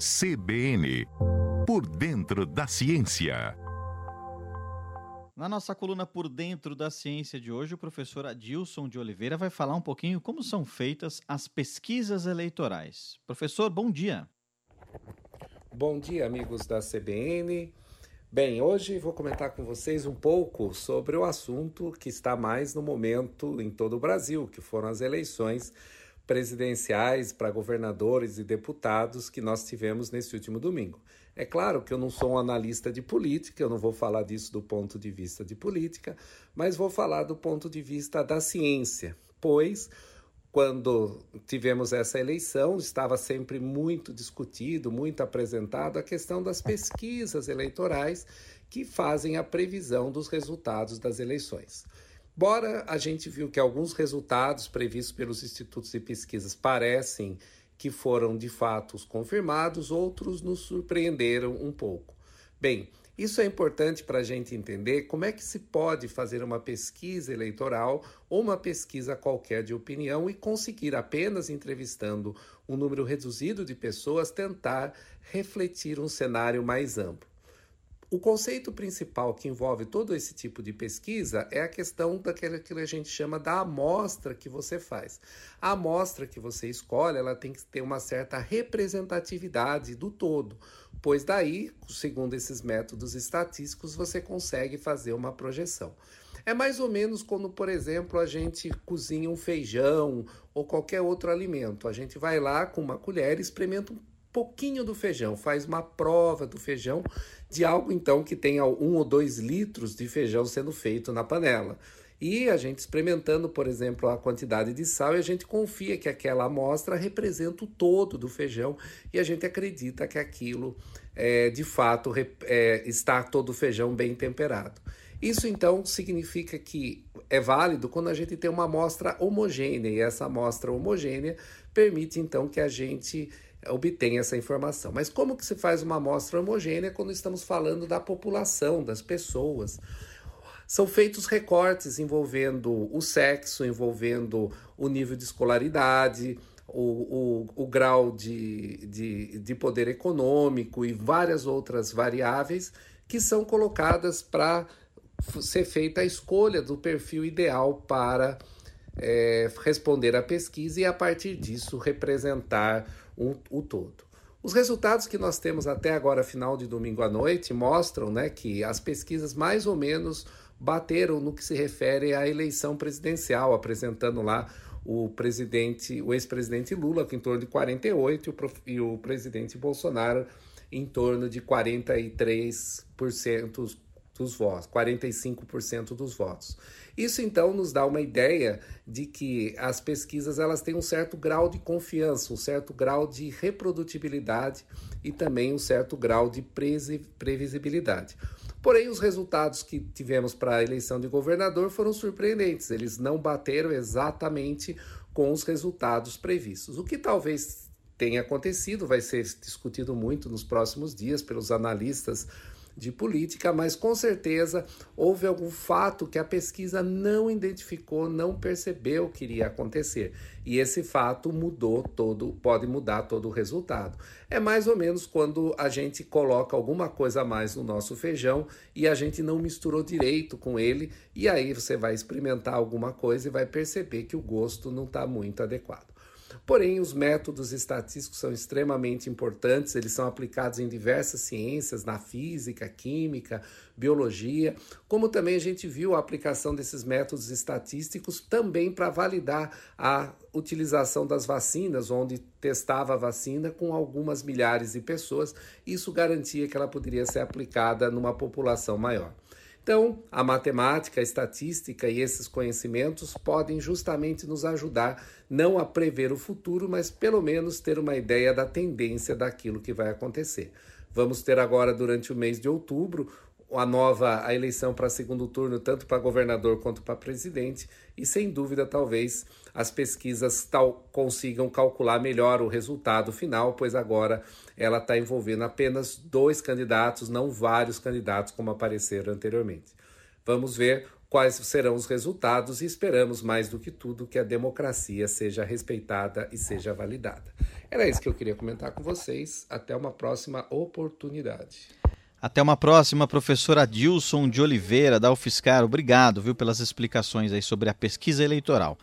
CBN Por Dentro da Ciência. Na nossa coluna Por Dentro da Ciência de hoje, o professor Adilson de Oliveira vai falar um pouquinho como são feitas as pesquisas eleitorais. Professor, bom dia. Bom dia, amigos da CBN. Bem, hoje vou comentar com vocês um pouco sobre o assunto que está mais no momento em todo o Brasil, que foram as eleições presidenciais para governadores e deputados que nós tivemos nesse último domingo. É claro que eu não sou um analista de política, eu não vou falar disso do ponto de vista de política, mas vou falar do ponto de vista da ciência, pois quando tivemos essa eleição, estava sempre muito discutido, muito apresentado a questão das pesquisas eleitorais que fazem a previsão dos resultados das eleições. Bora a gente viu que alguns resultados previstos pelos institutos de pesquisas parecem que foram de fato confirmados, outros nos surpreenderam um pouco. Bem, isso é importante para a gente entender como é que se pode fazer uma pesquisa eleitoral ou uma pesquisa qualquer de opinião e conseguir, apenas entrevistando um número reduzido de pessoas, tentar refletir um cenário mais amplo. O conceito principal que envolve todo esse tipo de pesquisa é a questão daquela que a gente chama da amostra que você faz. A amostra que você escolhe, ela tem que ter uma certa representatividade do todo, pois daí, segundo esses métodos estatísticos, você consegue fazer uma projeção. É mais ou menos quando, por exemplo, a gente cozinha um feijão ou qualquer outro alimento. A gente vai lá com uma colher e experimenta um pouquinho do feijão, faz uma prova do feijão de algo então que tenha um ou dois litros de feijão sendo feito na panela. E a gente experimentando, por exemplo, a quantidade de sal, e a gente confia que aquela amostra representa o todo do feijão e a gente acredita que aquilo é, de fato é, está todo o feijão bem temperado. Isso então significa que é válido quando a gente tem uma amostra homogênea, e essa amostra homogênea permite então que a gente obtém essa informação. Mas como que se faz uma amostra homogênea quando estamos falando da população, das pessoas? São feitos recortes envolvendo o sexo, envolvendo o nível de escolaridade, o, o, o grau de, de, de poder econômico e várias outras variáveis que são colocadas para ser feita a escolha do perfil ideal para é, responder à pesquisa e, a partir disso, representar o, o todo. Os resultados que nós temos até agora, final de domingo à noite, mostram né, que as pesquisas mais ou menos bateram no que se refere à eleição presidencial, apresentando lá o presidente, o ex-presidente Lula em torno de 48 e o, e o presidente Bolsonaro em torno de 43% dos votos, 45% dos votos. Isso então nos dá uma ideia de que as pesquisas elas têm um certo grau de confiança, um certo grau de reprodutibilidade e também um certo grau de previsibilidade. Porém, os resultados que tivemos para a eleição de governador foram surpreendentes. Eles não bateram exatamente com os resultados previstos. O que talvez tenha acontecido vai ser discutido muito nos próximos dias pelos analistas de política, mas com certeza houve algum fato que a pesquisa não identificou, não percebeu que iria acontecer. E esse fato mudou todo, pode mudar todo o resultado. É mais ou menos quando a gente coloca alguma coisa a mais no nosso feijão e a gente não misturou direito com ele, e aí você vai experimentar alguma coisa e vai perceber que o gosto não está muito adequado. Porém, os métodos estatísticos são extremamente importantes, eles são aplicados em diversas ciências, na física, química, biologia, como também a gente viu a aplicação desses métodos estatísticos também para validar a utilização das vacinas, onde testava a vacina com algumas milhares de pessoas, isso garantia que ela poderia ser aplicada numa população maior. Então, a matemática, a estatística e esses conhecimentos podem justamente nos ajudar não a prever o futuro, mas pelo menos ter uma ideia da tendência daquilo que vai acontecer. Vamos ter agora, durante o mês de outubro, a nova a eleição para segundo turno, tanto para governador quanto para presidente, e sem dúvida, talvez as pesquisas tal, consigam calcular melhor o resultado final, pois agora ela está envolvendo apenas dois candidatos, não vários candidatos como apareceram anteriormente. Vamos ver quais serão os resultados e esperamos mais do que tudo que a democracia seja respeitada e seja validada. Era isso que eu queria comentar com vocês. Até uma próxima oportunidade. Até uma próxima, professora Dilson de Oliveira, da UFSCar. Obrigado, viu, pelas explicações aí sobre a pesquisa eleitoral.